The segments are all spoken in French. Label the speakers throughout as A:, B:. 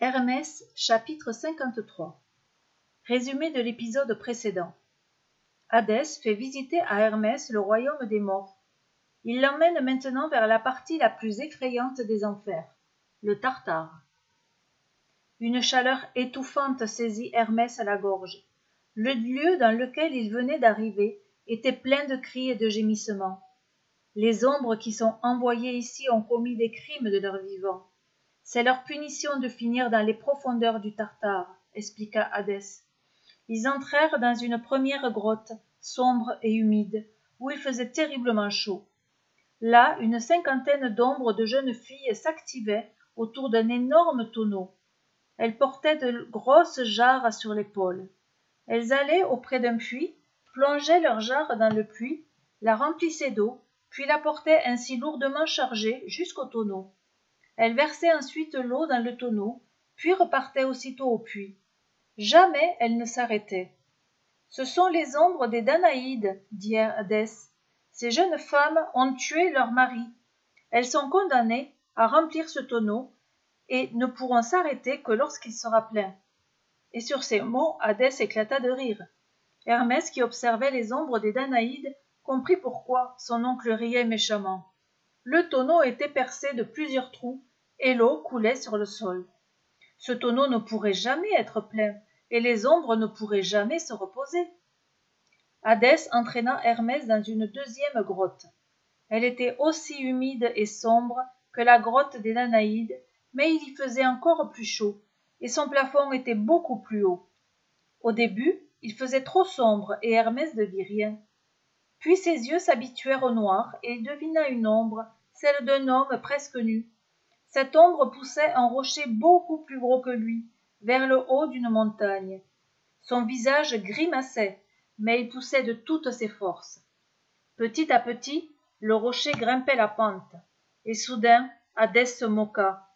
A: Hermès chapitre 53 Résumé de l'épisode précédent. Hadès fait visiter à Hermès le royaume des morts. Il l'emmène maintenant vers la partie la plus effrayante des enfers, le Tartare. Une chaleur étouffante saisit Hermès à la gorge. Le lieu dans lequel il venait d'arriver était plein de cris et de gémissements. Les ombres qui sont envoyées ici ont commis des crimes de leur vivant. C'est leur punition de finir dans les profondeurs du Tartare, expliqua Hadès. Ils entrèrent dans une première grotte, sombre et humide, où il faisait terriblement chaud. Là, une cinquantaine d'ombres de jeunes filles s'activaient autour d'un énorme tonneau. Elles portaient de grosses jarres sur l'épaule. Elles allaient auprès d'un puits, plongeaient leurs jarres dans le puits, la remplissaient d'eau, puis la portaient ainsi lourdement chargée jusqu'au tonneau. Elles versaient ensuite l'eau dans le tonneau, puis repartaient aussitôt au puits. Jamais elles ne s'arrêtaient. Ce sont les ombres des Danaïdes, dit Hadès. Ces jeunes femmes ont tué leur mari. Elles sont condamnées à remplir ce tonneau et ne pourront s'arrêter que lorsqu'il sera plein. Et sur ces mots, Hadès éclata de rire. Hermès, qui observait les ombres des Danaïdes, comprit pourquoi son oncle riait méchamment. Le tonneau était percé de plusieurs trous et l'eau coulait sur le sol. Ce tonneau ne pourrait jamais être plein, et les ombres ne pourraient jamais se reposer. Hadès entraîna Hermès dans une deuxième grotte. Elle était aussi humide et sombre que la grotte des Danaïdes, mais il y faisait encore plus chaud, et son plafond était beaucoup plus haut. Au début, il faisait trop sombre et Hermès ne vit rien. Puis ses yeux s'habituèrent au noir et il devina une ombre, celle d'un homme presque nu. Cette ombre poussait un rocher beaucoup plus gros que lui, vers le haut d'une montagne. Son visage grimaçait, mais il poussait de toutes ses forces. Petit à petit, le rocher grimpait la pente, et soudain, Hadès se moqua.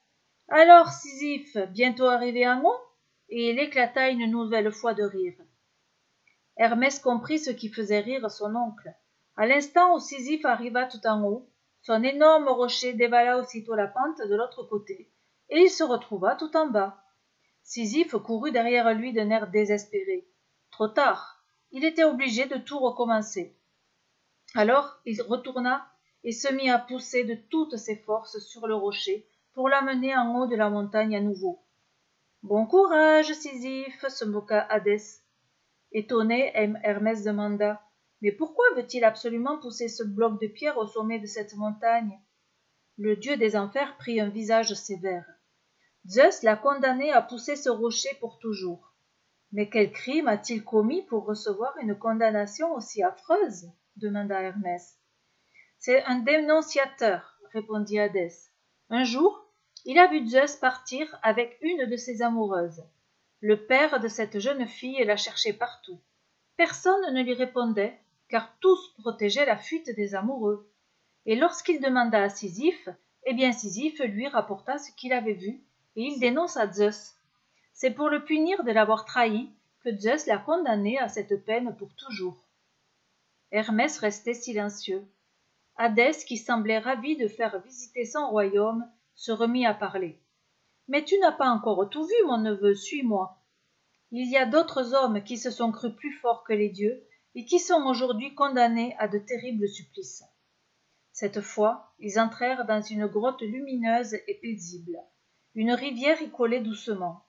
A: Alors, Sisyphe, bientôt arrivé en haut Et il éclata une nouvelle fois de rire. Hermès comprit ce qui faisait rire son oncle. À l'instant où Sisyphe arriva tout en haut, son énorme rocher dévala aussitôt la pente de l'autre côté, et il se retrouva tout en bas. Sisyphe courut derrière lui d'un air désespéré. Trop tard. Il était obligé de tout recommencer. Alors il retourna et se mit à pousser de toutes ses forces sur le rocher pour l'amener en haut de la montagne à nouveau. Bon courage, Sisyphe, se moqua Hadès. Étonné, Hermès demanda Mais pourquoi veut-il absolument pousser ce bloc de pierre au sommet de cette montagne? Le dieu des enfers prit un visage sévère. Zeus l'a condamné à pousser ce rocher pour toujours. Mais quel crime a-t-il commis pour recevoir une condamnation aussi affreuse? demanda Hermès. C'est un dénonciateur, répondit Hadès. Un jour, il a vu Zeus partir avec une de ses amoureuses. Le père de cette jeune fille la cherchait partout. Personne ne lui répondait, car tous protégeaient la fuite des amoureux. Et lorsqu'il demanda à Sisyphe, eh bien Sisyphe lui rapporta ce qu'il avait vu et il dénonça Zeus. C'est pour le punir de l'avoir trahi que Zeus l'a condamné à cette peine pour toujours. Hermès restait silencieux. Hadès, qui semblait ravi de faire visiter son royaume, se remit à parler. Mais tu n'as pas encore tout vu, mon neveu, suis-moi. Il y a d'autres hommes qui se sont crus plus forts que les dieux et qui sont aujourd'hui condamnés à de terribles supplices. Cette fois, ils entrèrent dans une grotte lumineuse et paisible. Une rivière y coulait doucement.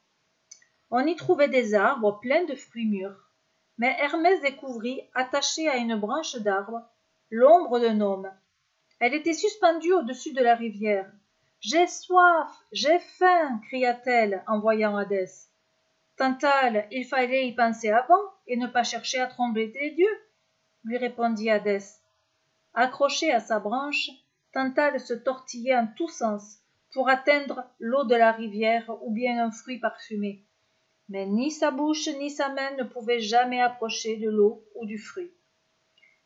A: On y trouvait des arbres pleins de fruits mûrs. Mais Hermès découvrit, attachée à une branche d'arbre, l'ombre d'un homme. Elle était suspendue au-dessus de la rivière. J'ai soif, j'ai faim, cria-t-elle en voyant Hadès. Tantale, il fallait y penser avant et ne pas chercher à trembler les dieux, lui répondit Hadès. Accrochée à sa branche, Tantale se tortillait en tous sens pour atteindre l'eau de la rivière ou bien un fruit parfumé. Mais ni sa bouche ni sa main ne pouvaient jamais approcher de l'eau ou du fruit.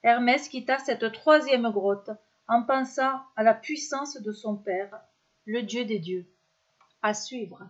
A: Hermès quitta cette troisième grotte en pensant à la puissance de son père, le dieu des dieux. À suivre.